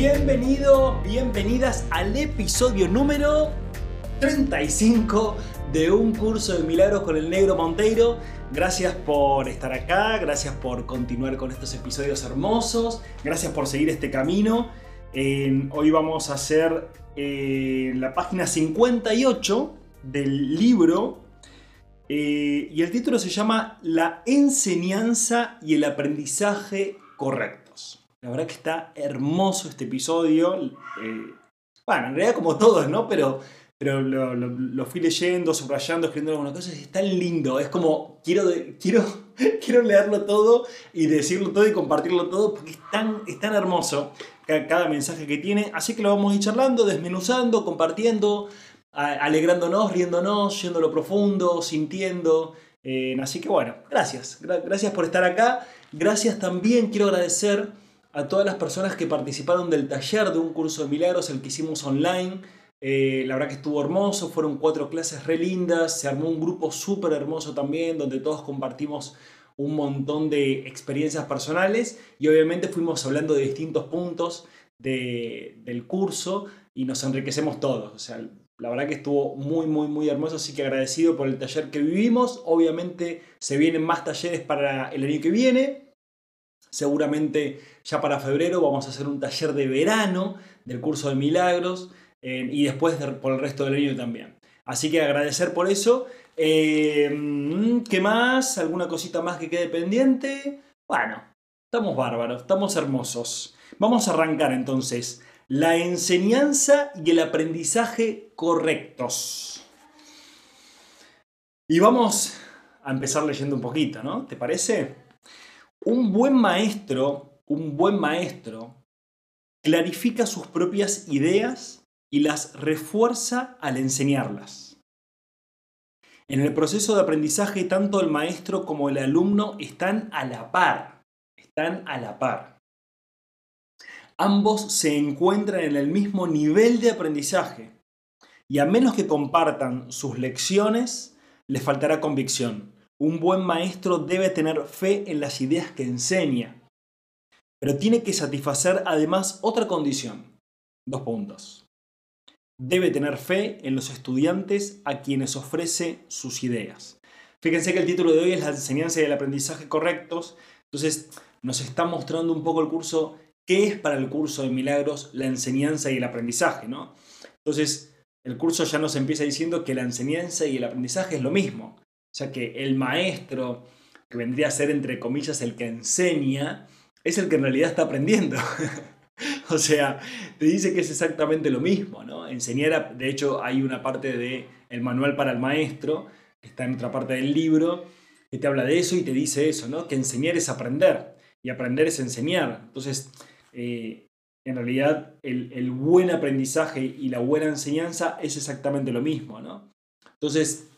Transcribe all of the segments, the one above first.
Bienvenido, bienvenidas al episodio número 35 de un curso de milagros con el negro Monteiro. Gracias por estar acá, gracias por continuar con estos episodios hermosos, gracias por seguir este camino. hoy vamos a hacer eh, la página 58 del libro eh, y el título se llama La enseñanza y el aprendizaje correctos. La verdad que está hermoso este episodio. Eh, bueno, en realidad como todos, ¿no? Pero, pero lo, fui leyendo, subrayando, escribiendo algunas cosas y es lindo. Es como, quiero, quiero, quiero leerlo todo y decirlo todo y compartirlo todo porque es tan, es tan hermoso cada mensaje que tiene. Así que lo vamos a ir charlando, desmenuzando, compartiendo, alegrándonos, riéndonos, yendo a lo profundo, sintiendo. Eh, así que bueno, gracias. gracias por estar acá. Gracias también, quiero agradecer a todas las personas que participaron del taller de un curso de milagros, el que hicimos online. Eh, la verdad que estuvo hermoso, fueron cuatro clases re lindas, se armó un grupo súper hermoso también, donde todos compartimos un montón de experiencias personales y obviamente fuimos hablando de distintos puntos del curso y nos enriquecemos todos. O sea, la verdad que estuvo muy, muy, muy hermoso, así que agradecido por el taller que vivimos. Obviamente se vienen más talleres para el año que viene. Seguramente ya para febrero vamos a hacer un taller de verano del curso de milagros eh, y después por el resto del año también. Así que agradecer por eso Em, ¿Qué más? ¿Alguna cosita más que quede pendiente? Bueno, estamos bárbaros, estamos hermosos. Vamos a arrancar entonces. La enseñanza y el aprendizaje correctos. Y vamos a empezar leyendo un poquito, ¿no? ¿Te parece? Un buen maestro, un buen maestro, clarifica sus propias ideas y las refuerza al enseñarlas. En el proceso de aprendizaje, tanto el maestro como el alumno están a la par. Están a la par. Ambos se encuentran en el mismo nivel de aprendizaje. Y a menos que compartan sus lecciones, les faltará convicción. Un buen maestro debe tener fe en las ideas que enseña. Pero tiene que satisfacer además otra condición. Dos puntos debe tener fe en los estudiantes a quienes ofrece sus ideas. Fíjense que el título de hoy es la enseñanza y el aprendizaje correctos, entonces nos está mostrando un poco el curso, qué es para el curso de milagros la enseñanza y el aprendizaje, ¿no? Entonces, el curso ya nos empieza diciendo que la enseñanza y el aprendizaje es lo mismo, o sea que el maestro, que vendría a ser entre comillas el que enseña, es el que en realidad está aprendiendo. O sea, te dice que es exactamente lo mismo, ¿no? Enseñar, de hecho, hay una parte del el manual para el maestro, que está en otra parte del libro, que te habla de eso y te dice eso, ¿no? Que enseñar es aprender y aprender es enseñar. Entonces, eh, en realidad, el, el, buen aprendizaje y la buena enseñanza es exactamente lo mismo, ¿no? Entonces,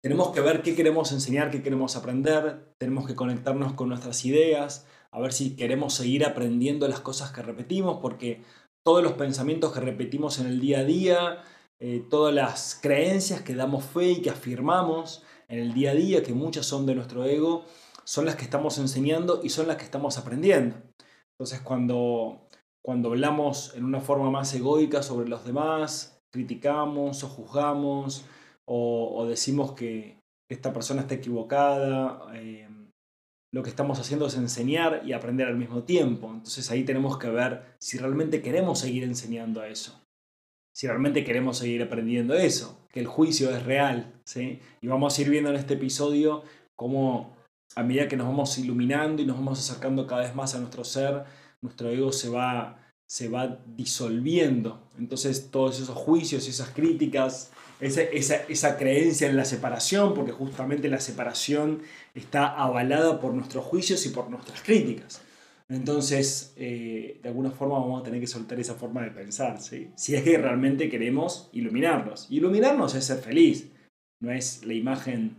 tenemos que ver qué queremos enseñar, qué queremos aprender, tenemos que conectarnos con nuestras ideas, a ver si queremos seguir aprendiendo las cosas que repetimos, porque todos los pensamientos que repetimos en el día a día, eh, todas las creencias que damos fe y que afirmamos en el día a día, que muchas son de nuestro ego, son las que estamos enseñando y son las que estamos aprendiendo. Entonces cuando, cuando hablamos en una forma más egoica sobre los demás, criticamos o juzgamos o, decimos que esta persona está equivocada, eh, lo que estamos haciendo es enseñar y aprender al mismo tiempo. Entonces ahí tenemos que ver si realmente queremos seguir enseñando eso, si realmente queremos seguir aprendiendo eso, que el juicio es real. ¿sí? Y vamos a ir viendo en este episodio cómo a medida que nos vamos iluminando y nos vamos acercando cada vez más a nuestro ser, nuestro ego se va, se va disolviendo. Entonces todos esos juicios y esas críticas esa, esa, esa, creencia en la separación, porque justamente la separación está avalada por nuestros juicios y por nuestras críticas. Entonces, eh, de alguna forma vamos a tener que soltar esa forma de pensar, ¿sí? Si es que realmente queremos iluminarnos. iluminarnos es ser feliz, no es la imagen,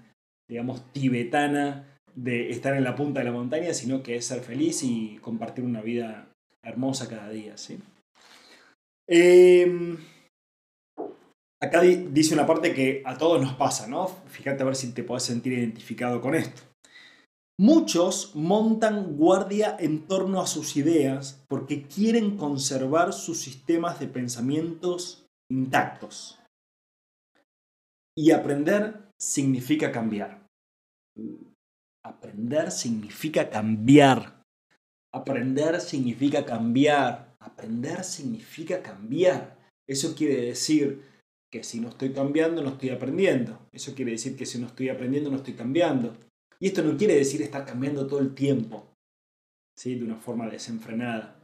digamos, tibetana de estar en la punta de la montaña, sino que es ser feliz y compartir una vida hermosa cada día, ¿sí? Em, acá dice una parte que a todos nos pasa, ¿no? Fíjate a ver si te puedes sentir identificado con esto. Muchos montan guardia en torno a sus ideas porque quieren conservar sus sistemas de pensamientos intactos. Y aprender significa cambiar. Aprender significa cambiar. Aprender significa cambiar. Aprender significa cambiar. Eso quiere decir que si no estoy cambiando, no estoy aprendiendo. Eso quiere decir que si no estoy aprendiendo, no estoy cambiando. Y esto no quiere decir estar cambiando todo el tiempo, ¿sí? de una forma desenfrenada,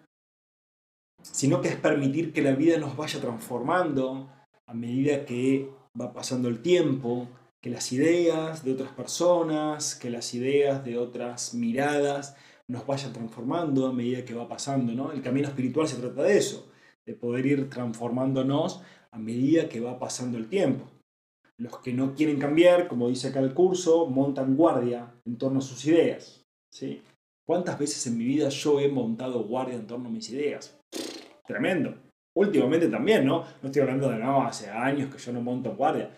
sino que es permitir que la vida nos vaya transformando a medida que va pasando el tiempo, que las ideas de otras personas, que las ideas de otras miradas nos vayan transformando a medida que va pasando. ¿no? El camino espiritual se trata de eso, de poder ir transformándonos a medida que va pasando el tiempo. Los que no quieren cambiar, como dice acá el curso, montan guardia en torno a sus ideas. ¿sí? ¿Cuántas veces en mi vida yo he montado guardia en torno a mis ideas? Tremendo. Últimamente también, ¿no? No estoy hablando de no, hace años que yo no monto guardia.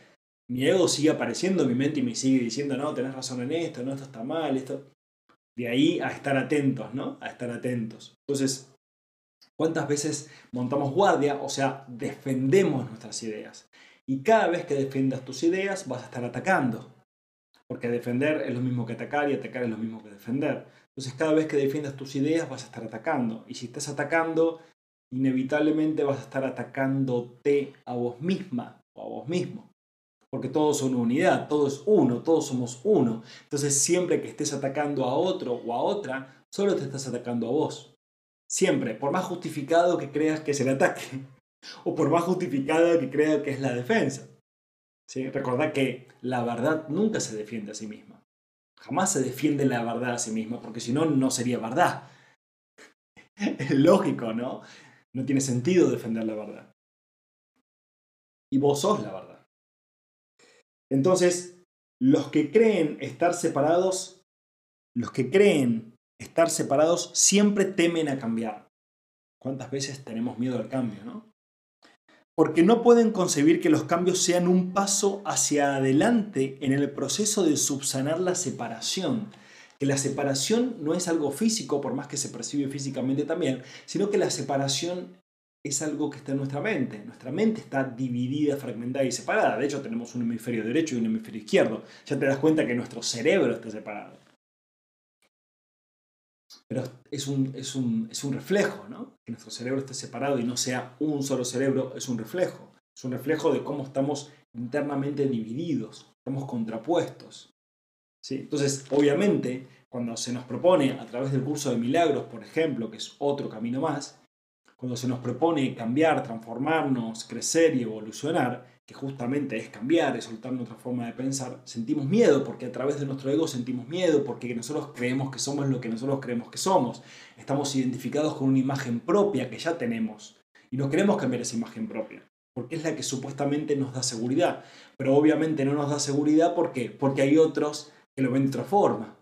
Mi ego sigue apareciendo en mi mente y me sigue diciendo, no, tenés razón en esto, no, esto está mal, esto. De ahí a estar atentos, ¿no? A estar atentos. Entonces, ¿cuántas veces montamos guardia? O sea, defendemos nuestras ideas. Y cada vez que defiendas tus ideas vas a estar atacando. Porque defender es lo mismo que atacar y atacar es lo mismo que defender. Entonces cada vez que defiendas tus ideas vas a estar atacando. Y si estás atacando, inevitablemente vas a estar atacándote a vos misma o a vos mismo. Porque todos son unidad, todo es uno, todos somos uno. Entonces siempre que estés atacando a otro o a otra, solo te estás atacando a vos. Siempre, por más justificado que creas que es el ataque o por más justificada que crea que es la defensa. ¿Sí? Recordad que la verdad nunca se defiende a sí misma. Jamás se defiende la verdad a sí misma, porque si no, no sería verdad. Es lógico, ¿no? No tiene sentido defender la verdad. Y vos sos la verdad. Entonces, los que creen estar separados, los que creen estar separados siempre temen a cambiar. ¿Cuántas veces tenemos miedo al cambio, no? porque no pueden concebir que los cambios sean un paso hacia adelante en el proceso de subsanar la separación. Que la separación no es algo físico, por más que se percibe físicamente también, sino que la separación es algo que está en nuestra mente. Nuestra mente está dividida, fragmentada y separada. De hecho, tenemos un hemisferio derecho y un hemisferio izquierdo. Ya te das cuenta que nuestro cerebro está separado. Pero es un, es un, es un reflejo, ¿no? Que nuestro cerebro esté separado y no sea un solo cerebro, es un reflejo. Es un reflejo de cómo estamos internamente divididos, estamos contrapuestos. ¿sí? Entonces, obviamente, cuando se nos propone a través del curso de milagros, por ejemplo, que es otro camino más, cuando se nos propone cambiar, transformarnos, crecer y evolucionar, que justamente es cambiar, es soltar nuestra forma de pensar, sentimos miedo, porque a través de nuestro ego sentimos miedo, porque nosotros creemos que somos lo que nosotros creemos que somos. Estamos identificados con una imagen propia que ya tenemos y no queremos cambiar esa imagen propia, porque es la que supuestamente nos da seguridad. Pero obviamente no nos da seguridad porque, porque hay otros que lo ven de otra forma.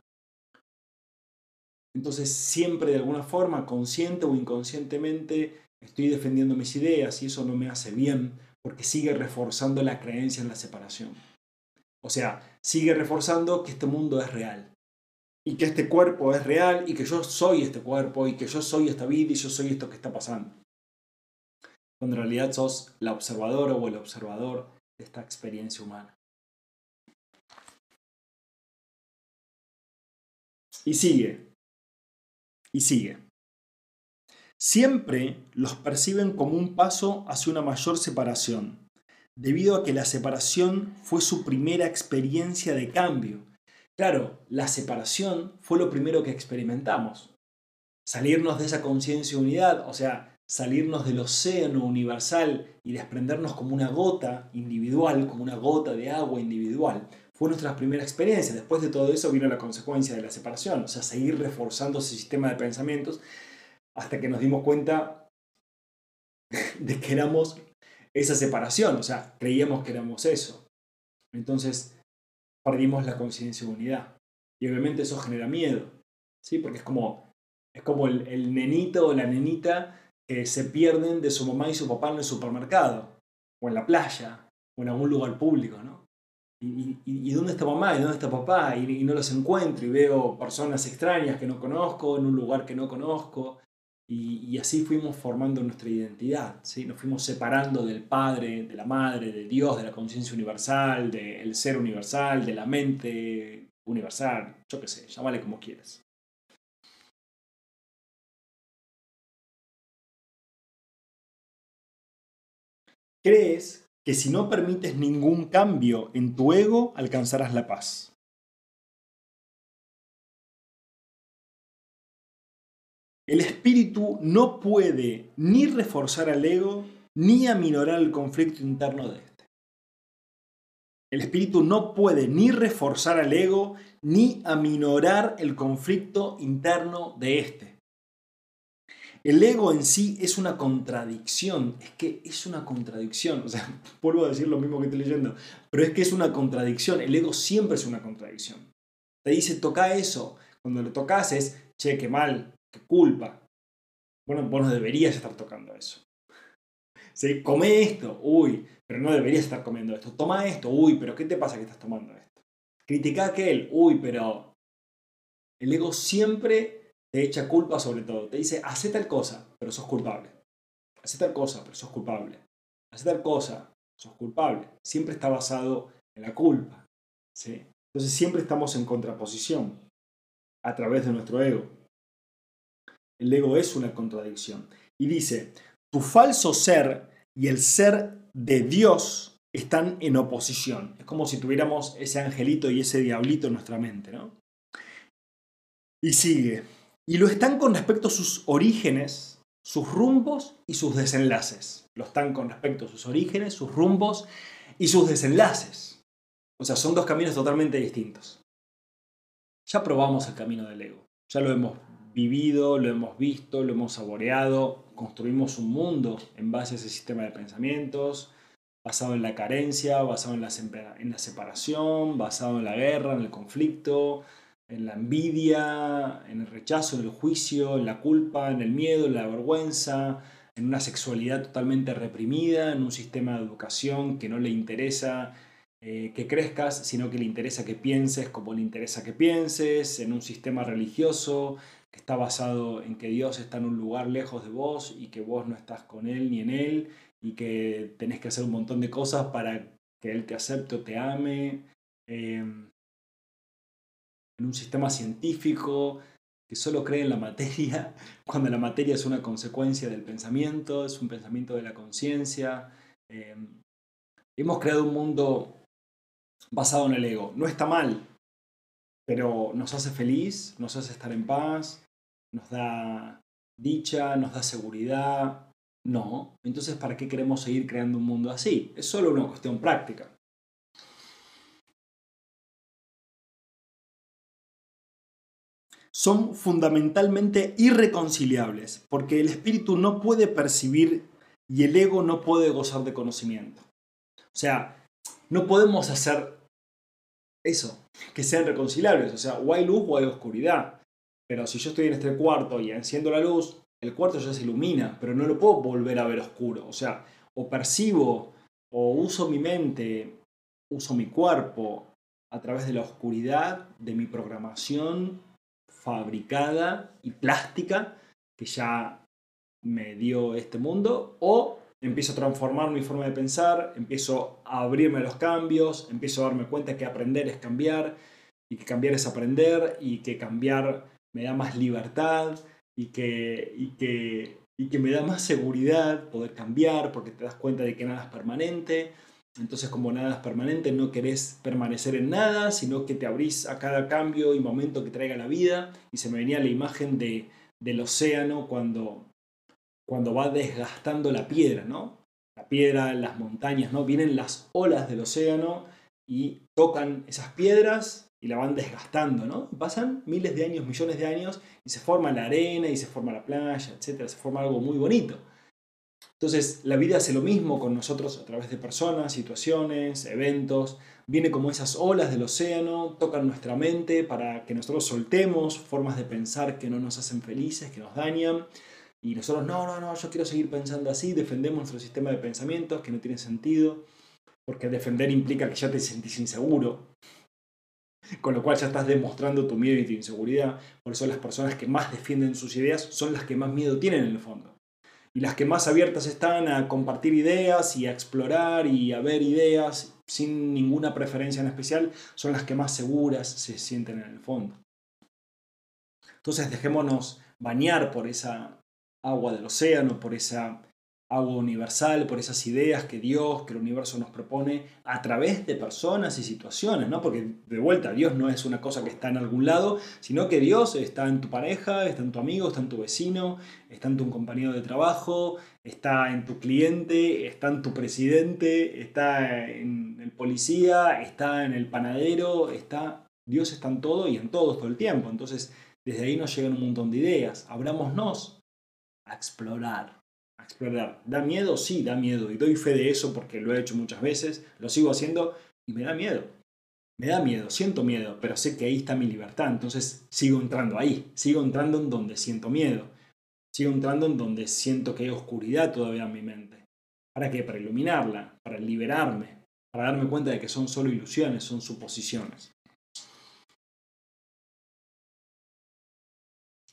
Entonces siempre de alguna forma, consciente o inconscientemente, estoy defendiendo mis ideas y eso no me hace bien porque sigue reforzando la creencia en la separación. O sea, sigue reforzando que este mundo es real. Y que este cuerpo es real y que yo soy este cuerpo y que yo soy esta vida y yo soy esto que está pasando. Cuando en realidad sos la observadora o el observador de esta experiencia humana. Y sigue. Y sigue siempre los perciben como un paso hacia una mayor separación, debido a que la separación fue su primera experiencia de cambio. Claro, la separación fue lo primero que experimentamos. Salirnos de esa conciencia unidad, o sea, salirnos del océano universal y desprendernos como una gota individual, como una gota de agua individual, fue nuestra primera experiencia. Después de todo eso vino la consecuencia de la separación, o sea, seguir reforzando ese sistema de pensamientos hasta que nos dimos cuenta de que éramos esa separación, o sea, creíamos que éramos eso. Entonces, perdimos la conciencia de unidad. Y obviamente eso genera miedo, ¿sí? Porque es como, es como el, nenito o la nenita que se pierden de su mamá y su papá en el supermercado, o en la playa, o en algún lugar público, ¿no? Y, dónde está mamá? ¿Y dónde está papá? Y, no los encuentro y veo personas extrañas que no conozco en un lugar que no conozco. Y, así fuimos formando nuestra identidad, ¿sí? nos fuimos separando del Padre, de la Madre, de Dios, de la conciencia universal, del ser universal, de la mente universal, yo qué sé, llámale como quieras. ¿Crees que si no permites ningún cambio en tu ego, alcanzarás la paz. El espíritu no puede ni reforzar al ego ni aminorar el conflicto interno de este. El espíritu no puede ni reforzar al ego ni aminorar el conflicto interno de este. El ego en sí es una contradicción, es que es una contradicción, o sea, vuelvo a decir lo mismo que estoy leyendo, pero es que es una contradicción, el ego siempre es una contradicción. Te dice, toca eso, cuando lo tocas es, che, qué mal, qué culpa. Bueno, vos no deberías estar tocando eso. ¿Sí? Come esto, uy, pero no deberías estar comiendo esto. Toma esto, uy, pero ¿qué te pasa que estás tomando esto? Critica aquel, uy, pero el ego siempre te echa culpa sobre todo. Te dice, hace tal cosa, pero sos culpable. Hace tal cosa, pero sos culpable. Hace tal cosa, sos culpable. Siempre está basado en la culpa. ¿sí? Entonces siempre estamos en contraposición a través de nuestro ego. El ego es una contradicción. Y dice, tu falso ser y el ser de Dios están en oposición. Es como si tuviéramos ese angelito y ese diablito en nuestra mente, ¿no? Y sigue, y lo están con respecto a sus orígenes, sus rumbos y sus desenlaces. Lo están con respecto a sus orígenes, sus rumbos y sus desenlaces. O sea, son dos caminos totalmente distintos. Ya probamos el camino del ego. Ya lo hemos vivido, lo hemos visto, lo hemos saboreado. Construimos un mundo en base a ese sistema de pensamientos, basado en la carencia, basado en la, en la separación, basado en la guerra, en el conflicto, en la envidia, en el rechazo, en el juicio, en la culpa, en el miedo, en la vergüenza, en una sexualidad totalmente reprimida, en un sistema de educación que no le interesa eh, que crezcas, sino que le interesa que pienses como le interesa que pienses, en un sistema religioso que está basado en que Dios está en un lugar lejos de vos y que vos no estás con Él ni en Él y que tenés que hacer un montón de cosas para que Él te acepte o te ame. Em, en un sistema científico que solo cree en la materia, cuando la materia es una consecuencia del pensamiento, es un pensamiento de la conciencia. Em, hemos creado un mundo basado en el ego. No está mal, pero nos hace feliz, nos hace estar en paz, nos da dicha, nos da seguridad. No, entonces ¿para qué queremos seguir creando un mundo así? Es solo una cuestión práctica. Son fundamentalmente irreconciliables, porque el espíritu no puede percibir y el ego no puede gozar de conocimiento. O sea, no podemos hacer eso, que sean reconciliables. O sea, o hay luz o hay oscuridad. Pero si yo estoy en este cuarto y enciendo la luz, el cuarto ya se ilumina, pero no lo puedo volver a ver oscuro. O sea, o percibo o uso mi mente, uso mi cuerpo a través de la oscuridad de mi programación fabricada y plástica que ya me dio este mundo, o empiezo a transformar mi forma de pensar, empiezo a abrirme a los cambios, empiezo a darme cuenta que aprender es cambiar, y que cambiar es aprender, y que cambiar me da más libertad, y que, y que, y que me da más seguridad poder cambiar, porque te das cuenta de que nada es permanente, entonces, como nada es permanente, no querés permanecer en nada, sino que te abrís a cada cambio y momento que traiga la vida. Y se me venía la imagen de, del océano cuando, cuando va desgastando la piedra, ¿no? La piedra, las montañas, ¿no? Vienen las olas del océano y tocan esas piedras y la van desgastando, ¿no? Pasan miles de años, millones de años y se forma la arena y se forma la playa, etc. Se forma algo muy bonito. Entonces, la vida hace lo mismo con nosotros a través de personas, situaciones, eventos. Viene como esas olas del océano, tocan nuestra mente para que nosotros soltemos formas de pensar que no nos hacen felices, que nos dañan. Y nosotros, no, no, no, yo quiero seguir pensando así, defendemos nuestro sistema de pensamientos que no tiene sentido, porque defender implica que ya te sentís inseguro, con lo cual ya estás demostrando tu miedo y tu inseguridad. Por eso las personas que más defienden sus ideas son las que más miedo tienen en el fondo y las que más abiertas están a compartir ideas y a explorar y a ver ideas sin ninguna preferencia en especial son las que más seguras se sienten en el fondo. Entonces dejémonos bañar por esa agua del océano, por esa agua universal, por esas ideas que Dios, que el universo nos propone a través de personas y situaciones, ¿no? Porque de vuelta, Dios no es una cosa que está en algún lado, sino que Dios está en tu pareja, está en tu amigo, está en tu vecino, está en tu compañero de trabajo, está en tu cliente, está en tu presidente, está en el policía, está en el panadero, está Dios está en todo y en todos todo el tiempo. Entonces, desde ahí nos llegan un montón de ideas. Abrámonos a explorar explorar. ¿Da miedo? Sí, da miedo. Y doy fe de eso porque lo he hecho muchas veces, lo sigo haciendo y me da miedo. Me da miedo, siento miedo, pero sé que ahí está mi libertad. Entonces sigo entrando ahí, sigo entrando en donde siento miedo. Sigo entrando en donde siento que hay oscuridad todavía en mi mente. ¿Para qué? Para iluminarla, para liberarme, para darme cuenta de que son solo ilusiones, son suposiciones.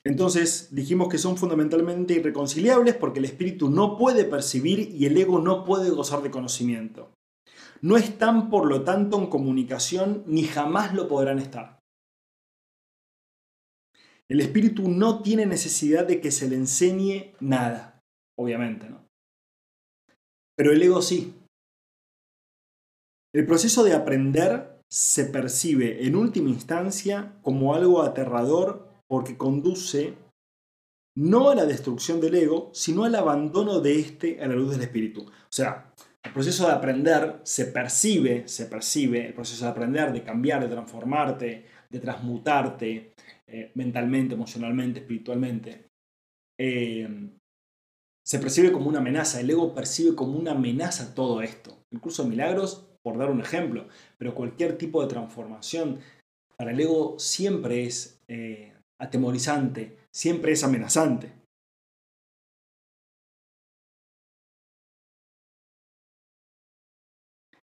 Entonces dijimos que son fundamentalmente irreconciliables porque el espíritu no puede percibir y el ego no puede gozar de conocimiento. No están por lo tanto en comunicación ni jamás lo podrán estar. El espíritu no tiene necesidad de que se le enseñe nada, obviamente, ¿no? Pero el ego sí. El proceso de aprender se percibe en última instancia como algo aterrador porque conduce no a la destrucción del ego, sino al abandono de éste a la luz del espíritu. O sea, el proceso de aprender se percibe, se percibe, el proceso de aprender, de cambiar, de transformarte, de transmutarte eh, mentalmente, emocionalmente, espiritualmente, eh, se percibe como una amenaza. El ego percibe como una amenaza todo esto. Incluso milagros, por dar un ejemplo, pero cualquier tipo de transformación para el ego siempre es eh, atemorizante, siempre es amenazante.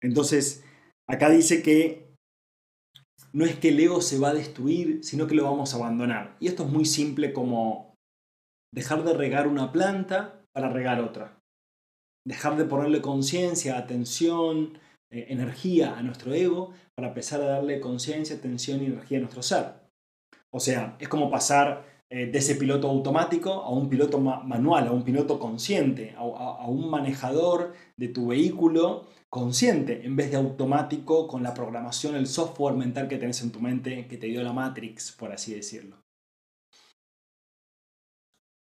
Entonces, acá dice que no es que el ego se va a destruir, sino que lo vamos a abandonar. Y esto es muy simple como dejar de regar una planta para regar otra. Dejar de ponerle conciencia, atención, eh, energía a nuestro ego para empezar a darle conciencia, atención y energía a nuestro ser. O sea, es como pasar eh, de ese piloto automático a un piloto manual, a un piloto consciente, a, un manejador de tu vehículo consciente, en vez de automático con la programación, el software mental que tenés en tu mente, que te dio la Matrix, por así decirlo.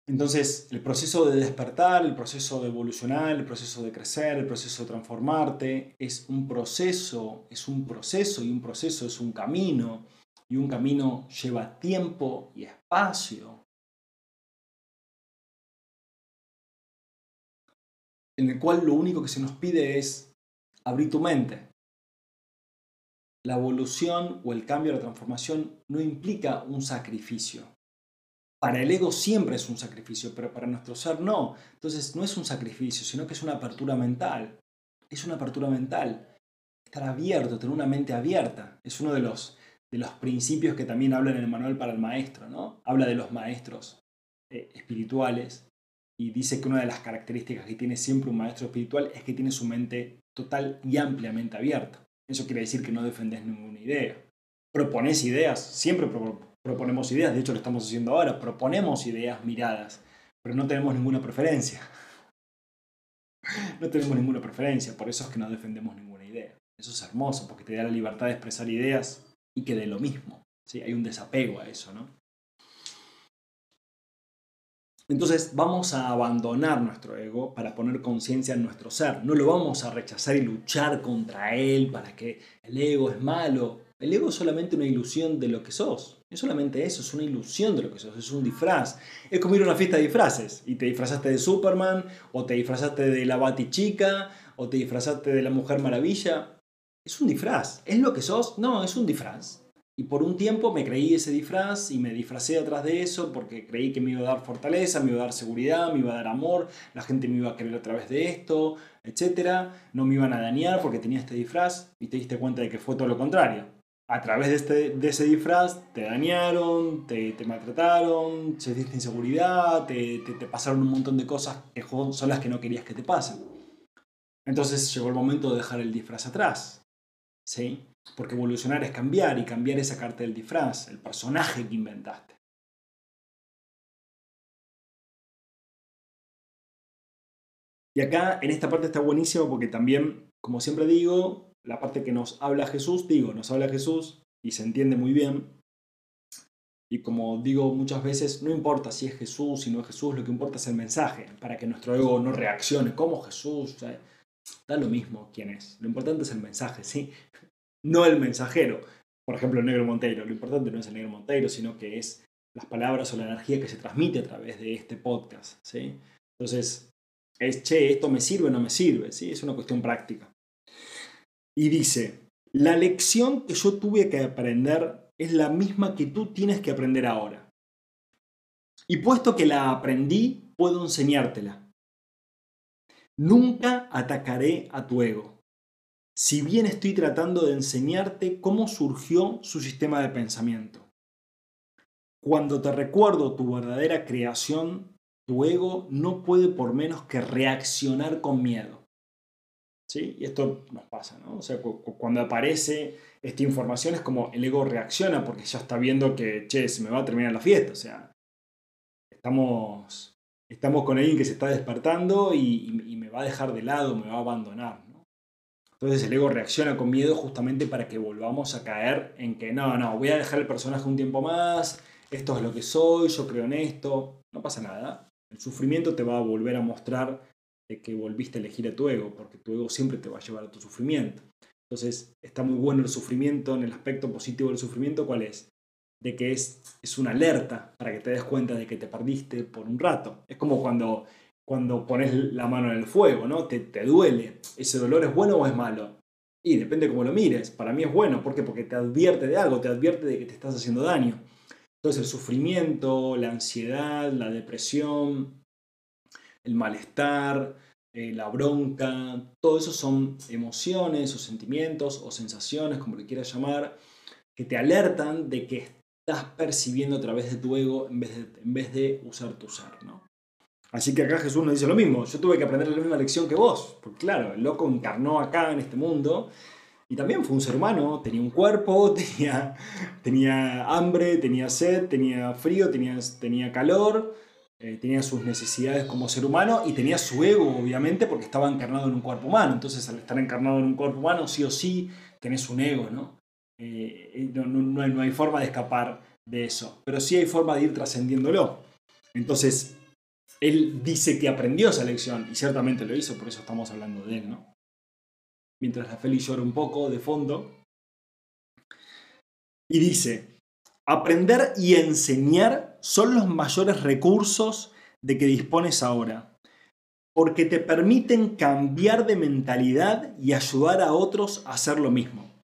Entonces, el proceso de despertar, el proceso de evolucionar, el proceso de crecer, el proceso de transformarte, es un proceso, es un proceso y un proceso es un camino y un camino lleva tiempo y espacio. En el cual lo único que se nos pide es abrir tu mente. La evolución o el cambio, la transformación no implica un sacrificio. Para el ego siempre es un sacrificio, pero para nuestro ser no. Entonces no es un sacrificio, sino que es una apertura mental. Es una apertura mental. Estar abierto, tener una mente abierta. Es uno de los de los principios que también habla en el manual para el maestro, ¿no? Habla de los maestros eh, espirituales y dice que una de las características que tiene siempre un maestro espiritual es que tiene su mente total y ampliamente abierta. Eso quiere decir que no defendes ninguna idea. Propones ideas, siempre proponemos ideas, de hecho lo estamos haciendo ahora, proponemos ideas miradas, pero no tenemos ninguna preferencia. No tenemos ninguna preferencia, por eso es que no defendemos ninguna idea. Eso es hermoso, porque te da la libertad de expresar ideas y que de lo mismo. ¿sí? Hay un desapego a eso, ¿no? Entonces vamos a abandonar nuestro ego para poner conciencia en nuestro ser. No lo vamos a rechazar y luchar contra él para que el ego es malo. El ego es solamente una ilusión de lo que sos. Es solamente eso, es una ilusión de lo que sos, es un disfraz. Es como ir a una fiesta de disfraces y te disfrazaste de Superman, o te disfrazaste de la Batichica, o te disfrazaste de la Mujer Maravilla. Es un disfraz. ¿Es lo que sos? No, es un disfraz. Y por un tiempo me creí ese disfraz y me disfracé atrás de eso porque creí que me iba a dar fortaleza, me iba a dar seguridad, me iba a dar amor, la gente me iba a querer a través de esto, etc. No me iban a dañar porque tenía este disfraz y te diste cuenta de que fue todo lo contrario. A través de, este, de ese disfraz te dañaron, te, te maltrataron, inseguridad, te, te, te pasaron un montón de cosas que son las que no querías que te pasen. Entonces llegó el momento de dejar el disfraz atrás. ¿Sí? Porque evolucionar es cambiar y cambiar esa carta del disfraz, el personaje que inventaste. Y acá en esta parte está buenísimo porque también, como siempre digo, la parte que nos habla Jesús, digo, nos habla Jesús y se entiende muy bien. Y como digo muchas veces, no importa si es Jesús, si no es Jesús, lo que importa es el mensaje, para que nuestro ego no reaccione como Jesús. Da lo mismo quién es. Lo importante es el mensaje, ¿sí? no el mensajero. Por ejemplo, el negro Monteiro. Lo importante no es el negro Monteiro, sino que es las palabras o la energía que se transmite a través de este podcast. ¿sí? Entonces, es, che, esto me sirve o no me sirve. ¿sí? Es una cuestión práctica. Y dice, la lección que yo tuve que aprender es la misma que tú tienes que aprender ahora. Y puesto que la aprendí, puedo enseñártela. Nunca atacaré a tu ego si bien estoy tratando de enseñarte cómo surgió su sistema de pensamiento. Cuando te recuerdo tu verdadera creación, tu ego no puede por menos que reaccionar con miedo. ¿Sí? Y esto nos pasa, ¿no? O sea, cuando aparece esta información es como el ego reacciona porque ya está viendo que, che, se me va a terminar la fiesta. O sea, estamos, estamos con alguien que se está despertando y, me va a dejar de lado, me va a abandonar. Entonces el ego reacciona con miedo justamente para que volvamos a caer en que no, no, voy a dejar el personaje un tiempo más, esto es lo que soy, yo creo en esto, no pasa nada. El sufrimiento te va a volver a mostrar que volviste a elegir a tu ego, porque tu ego siempre te va a llevar a tu sufrimiento. Entonces está muy bueno el sufrimiento, en el aspecto positivo del sufrimiento, ¿cuál es? De que es, es una alerta para que te des cuenta de que te perdiste por un rato. Es como cuando cuando pones la mano en el fuego, ¿no? Te, te duele. ¿Ese dolor es bueno o es malo? Y depende cómo lo mires. Para mí es bueno. ¿Por qué? Porque te advierte de algo, te advierte de que te estás haciendo daño. Entonces el sufrimiento, la ansiedad, la depresión, el malestar, eh, la bronca, todo eso son emociones o sentimientos o sensaciones, como le quieras llamar, que te alertan de que estás percibiendo a través de tu ego en vez de, en vez de usar tu ser, ¿no? Así que acá Jesús nos dice lo mismo. Yo tuve que aprender la misma lección que vos. Porque claro, el loco encarnó acá en este mundo. Y también fue un ser humano. Tenía un cuerpo, tenía, tenía hambre, tenía sed, tenía frío, tenía, tenía calor. Eh, tenía sus necesidades como ser humano y tenía su ego, obviamente, porque estaba encarnado en un cuerpo humano. Entonces, al estar encarnado en un cuerpo humano, sí o sí, tenés un ego, ¿no? Eh, eh, no, no, hay, no hay forma de escapar de eso. Pero sí hay forma de ir trascendiéndolo. Entonces, él dice que aprendió esa lección y ciertamente lo hizo, por eso estamos hablando de él, ¿no? Mientras la Feli llora un poco de fondo. Y dice, aprender y enseñar son los mayores recursos de que dispones ahora, porque te permiten cambiar de mentalidad y ayudar a otros a hacer lo mismo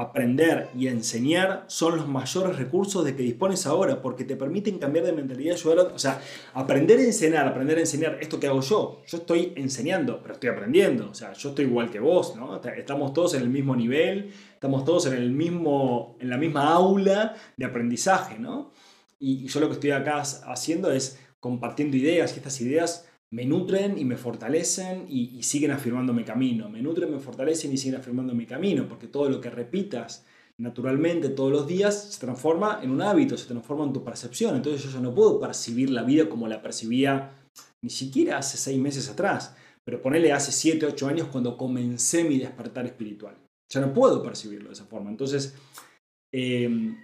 aprender y enseñar son los mayores recursos de que dispones ahora, porque te permiten cambiar de mentalidad, o sea, aprender a enseñar, aprender a enseñar esto que hago yo. Yo estoy enseñando, pero estoy aprendiendo, o sea, yo estoy igual que vos, ¿no? Estamos todos en el mismo nivel, estamos todos en el mismo en la misma aula de aprendizaje, ¿no? Y, y yo lo que estoy acá haciendo es compartiendo ideas y estas ideas me nutren y me fortalecen y, siguen afirmando mi camino. Me nutren, me fortalecen y siguen afirmando mi camino, porque todo lo que repitas naturalmente todos los días se transforma en un hábito, se transforma en tu percepción. Entonces yo ya no puedo percibir la vida como la percibía ni siquiera hace seis meses atrás, pero ponele hace siete, ocho años cuando comencé mi despertar espiritual. Ya no puedo percibirlo de esa forma. Entonces, em,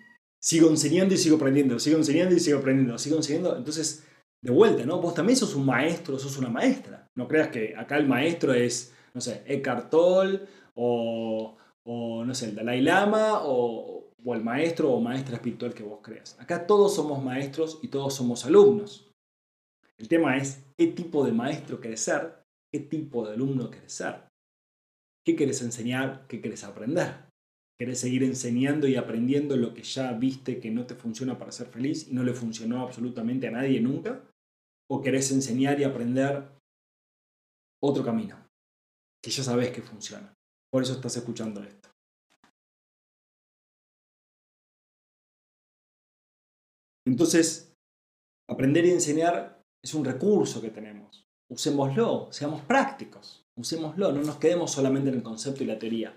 sigo enseñando y sigo aprendiendo, sigo enseñando y sigo aprendiendo, sigo enseñando. Entonces, de vuelta, ¿no? Vos también sos un maestro, sos una maestra. No creas que acá el maestro es, no sé, Eckhart Tolle o, o no sé, el Dalai Lama o, o el maestro o maestra espiritual que vos creas. Acá todos somos maestros y todos somos alumnos. El tema es qué tipo de maestro querés ser, qué tipo de alumno querés ser. ¿Qué querés enseñar? ¿Qué querés aprender? ¿Querés seguir enseñando y aprendiendo lo que ya viste que no te funciona para ser feliz y no le funcionó absolutamente a nadie nunca? ¿O querés enseñar y aprender otro camino que ya sabes que funciona? Por eso estás escuchando esto. Entonces, aprender y enseñar es un recurso que tenemos. Usémoslo, seamos prácticos, usémoslo, no nos quedemos solamente en el concepto y la teoría.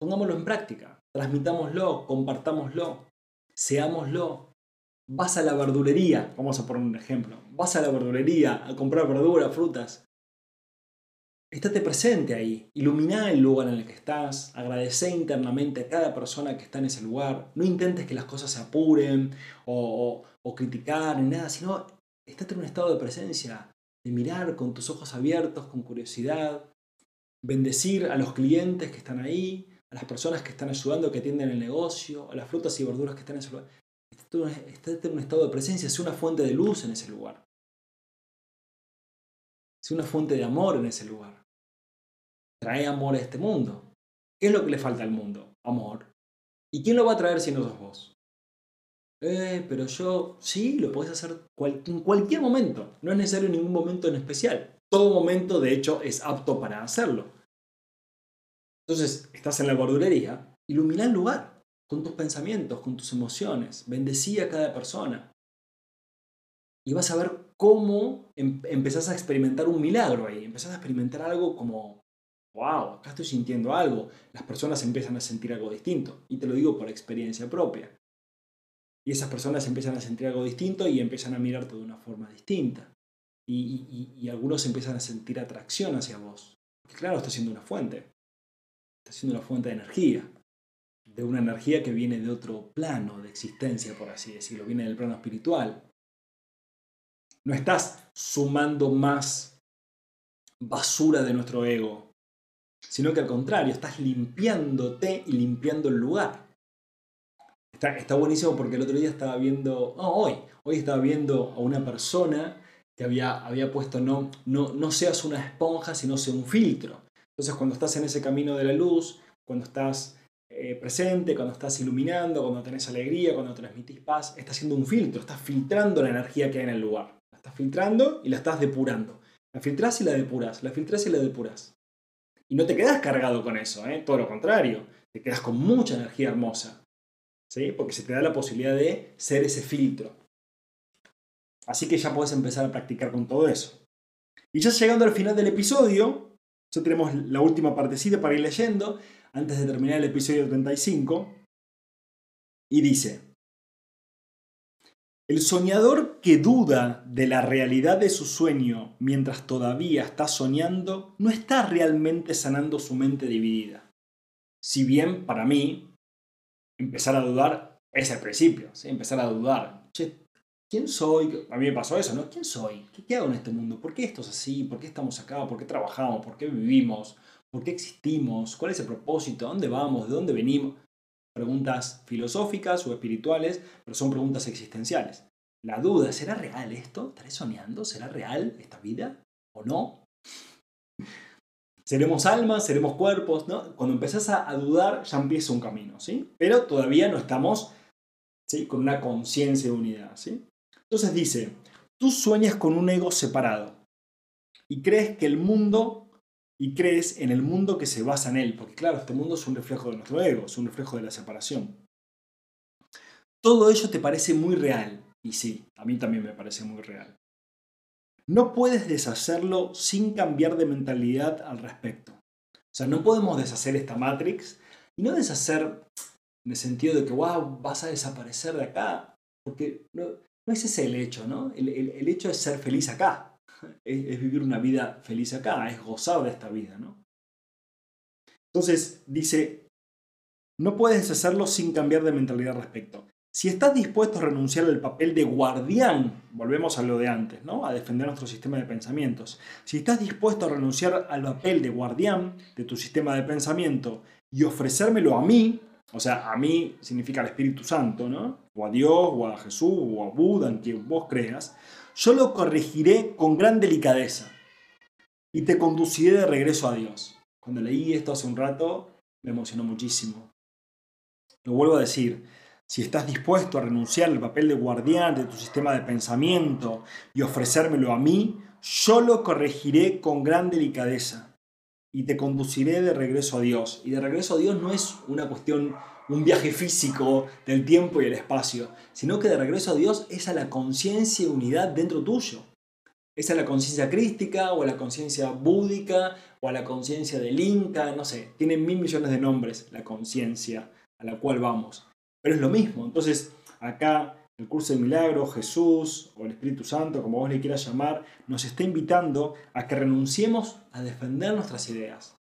Pongámoslo en práctica, transmitámoslo, compartámoslo, seámoslo. Vas a la verdulería, vamos a poner un ejemplo, vas a la verdulería a comprar verduras, frutas. Estate presente ahí, ilumina el lugar en el que estás, agradece internamente a cada persona que está en ese lugar, no intentes que las cosas se apuren o, o, o criticar ni nada, sino estate en un estado de presencia, de mirar con tus ojos abiertos, con curiosidad, bendecir a los clientes que están ahí, a las personas que están ayudando, que atienden el negocio, a las frutas y verduras que están en ese lugar. Estate en un estado de presencia, sé una fuente de luz en ese lugar. Sé una fuente de amor en ese lugar. Trae amor a este mundo. ¿Qué es lo que le falta al mundo? Amor. ¿Y quién lo va a traer si no sos vos? Eh, pero yo, sí, lo puedes hacer en cualquier momento. No es necesario ningún momento en especial. Todo momento, de hecho, es apto para hacerlo. Entonces, estás en la verdulería, ilumina el lugar con tus pensamientos, con tus emociones. Bendecí a cada persona. Y vas a ver cómo em empezás a experimentar un milagro ahí. Empezás a experimentar algo como, wow, acá estoy sintiendo algo. Las personas empiezan a sentir algo distinto. Y te lo digo por experiencia propia. Y esas personas empiezan a sentir algo distinto y empiezan a mirarte de una forma distinta. Y, algunos empiezan a sentir atracción hacia vos. Porque claro, está siendo una fuente. Está siendo una fuente de energía. De una energía que viene de otro plano de existencia, por así decirlo. Viene del plano espiritual. No estás sumando más basura de nuestro ego, sino que al contrario, estás limpiándote y limpiando el lugar. Está, buenísimo porque el otro día estaba viendo, no, hoy, hoy estaba viendo a una persona que había, había puesto no, no, no seas una esponja, sino sea un filtro. Entonces cuando estás en ese camino de la luz, cuando estás eh, presente, cuando estás iluminando, cuando tenés alegría, cuando transmitís paz, estás haciendo un filtro, estás filtrando la energía que hay en el lugar. La estás filtrando y la estás depurando. La filtrás y la depuras, la filtrás y la depuras. Y no te quedas cargado con eso, ¿eh? todo lo contrario, te quedas con mucha energía hermosa. Porque se te da la posibilidad de ser ese filtro. Así que ya puedes empezar a practicar con todo eso. Y ya llegando al final del episodio, ya tenemos la última partecita para ir leyendo, antes de terminar el episodio 35, y dice, el soñador que duda de la realidad de su sueño mientras todavía está soñando, no está realmente sanando su mente dividida. Si bien, para mí, empezar a dudar es el principio, ¿sí? empezar a dudar. Che, ¿quién soy? A mí me pasó eso, ¿no? ¿Quién soy? ¿Qué, hago en este mundo? ¿Por qué esto es así? ¿Por qué estamos acá? ¿Por qué trabajamos? ¿Por qué vivimos? ¿Por qué existimos? ¿Cuál es el propósito? ¿A dónde vamos? ¿De dónde venimos? Preguntas filosóficas o espirituales, pero son preguntas existenciales. La duda, ¿será real esto? ¿Estaré soñando? ¿Será real esta vida? ¿O no? seremos almas, seremos cuerpos. Cuando empezás a, dudar ya empieza un camino, ¿sí? Pero todavía no estamos con una conciencia de unidad, ¿sí? Entonces dice, tú sueñas con un ego separado y crees que el mundo, y crees en el mundo que se basa en él, porque claro, este mundo es un reflejo de nuestro ego, es un reflejo de la separación. Todo ello te parece muy real, y sí, a mí también me parece muy real. No puedes deshacerlo sin cambiar de mentalidad al respecto. O sea, no podemos deshacer esta Matrix y no deshacer en el sentido de que, wow, vas a desaparecer de acá. Porque no es ese el hecho, ¿no? El, hecho es ser feliz acá. Es, es, vivir una vida feliz acá, es gozar de esta vida, ¿no? Entonces dice, no puedes deshacerlo sin cambiar de mentalidad al respecto. Si estás dispuesto a renunciar al papel de guardián, volvemos a lo de antes, ¿no? A defender nuestro sistema de pensamientos. Si estás dispuesto a renunciar al papel de guardián de tu sistema de pensamiento y ofrecérmelo a mí, o sea, a mí significa al Espíritu Santo, ¿no? O a Dios, o a Jesús, o a Buda, en quien vos creas, yo lo corregiré con gran delicadeza y te conduciré de regreso a Dios. Cuando leí esto hace un rato, me emocionó muchísimo. Lo vuelvo a decir, si estás dispuesto a renunciar al papel de guardián de tu sistema de pensamiento y ofrecérmelo a mí, yo lo corregiré con gran delicadeza y te conduciré de regreso a Dios. Y de regreso a Dios no es una cuestión, un viaje físico del tiempo y el espacio, sino que de regreso a Dios es a la conciencia y unidad dentro tuyo. Es a la conciencia crística o a la conciencia búdica o a la conciencia del Inca, no sé, tiene mil millones de nombres la conciencia a la cual vamos. Pero es lo mismo. Entonces, acá el curso de milagros, Jesús o el Espíritu Santo, como vos le quieras llamar, nos está invitando a que renunciemos a defender nuestras ideas,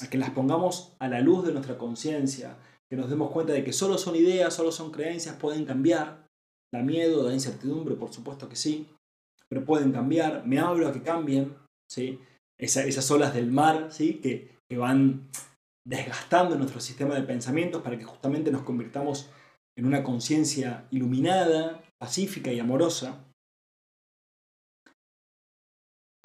a que las pongamos a la luz de nuestra conciencia, que nos demos cuenta de que solo son ideas, solo son creencias, pueden cambiar. Da miedo, da incertidumbre, por supuesto que sí, pero pueden cambiar. Me hablo a que cambien, ¿sí? esas olas del mar ¿sí? que, que van desgastando nuestro sistema de pensamientos para que justamente nos convirtamos en una conciencia iluminada, pacífica y amorosa.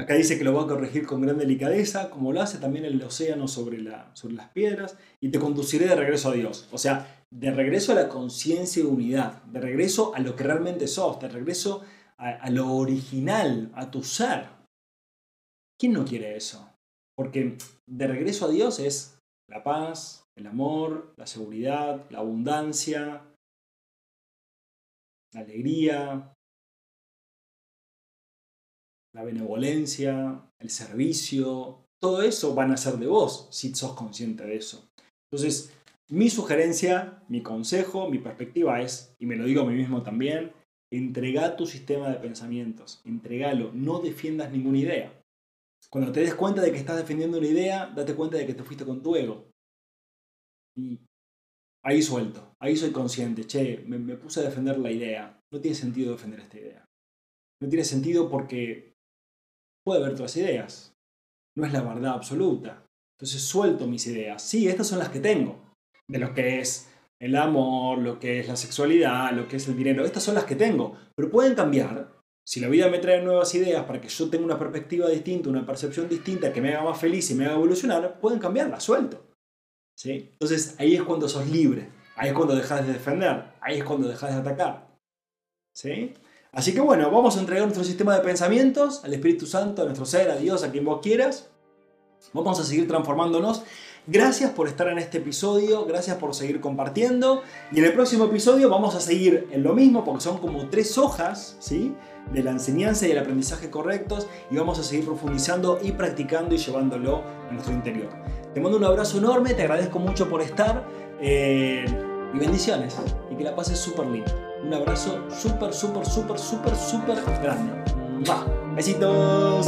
Acá dice que lo va a corregir con gran delicadeza, como lo hace también el océano sobre, la, sobre las piedras, y te conduciré de regreso a Dios. O sea, de regreso a la conciencia de unidad, de regreso a lo que realmente sos, de regreso a lo original, a tu ser. ¿Quién no quiere eso? Porque de regreso a Dios es la paz, el amor, la seguridad, la abundancia, la alegría, la benevolencia, el servicio, todo eso van a ser de vos si sos consciente de eso. Entonces, mi sugerencia, mi consejo, mi perspectiva es, y me lo digo a mí mismo también, entrega tu sistema de pensamientos, entregalo, no defiendas ninguna idea. Cuando te des cuenta de que estás defendiendo una idea, date cuenta de que te fuiste con tu ego. Y ahí suelto, ahí soy consciente, che, me, puse a defender la idea. No tiene sentido defender esta idea. No tiene sentido porque puede haber otras ideas. No es la verdad absoluta. Entonces suelto mis ideas. Sí, estas son las que tengo. De lo que es el amor, lo que es la sexualidad, lo que es el dinero. Estas son las que tengo. Pero pueden cambiar si la vida me trae nuevas ideas para que yo tenga una perspectiva distinta, una percepción distinta, que me haga más feliz y me haga evolucionar, pueden cambiarla, suelto. ¿Sí? Entonces ahí es cuando sos libre, ahí es cuando dejas de defender, ahí es cuando dejas de atacar. ¿Sí? Así que bueno, vamos a entregar nuestro sistema de pensamientos al Espíritu Santo, a nuestro ser, a Dios, a quien vos quieras. Vamos a seguir transformándonos. Gracias por estar en este episodio, gracias por seguir compartiendo. Y en el próximo episodio vamos a seguir en lo mismo porque son como tres hojas, ¿sí? de la enseñanza y el aprendizaje correctos y vamos a seguir profundizando y practicando y llevándolo a nuestro interior. Te mando un abrazo enorme, te agradezco mucho por estar eh, y bendiciones y que la pases súper lindo. Un abrazo súper, súper, súper, súper, súper grande. Besitos.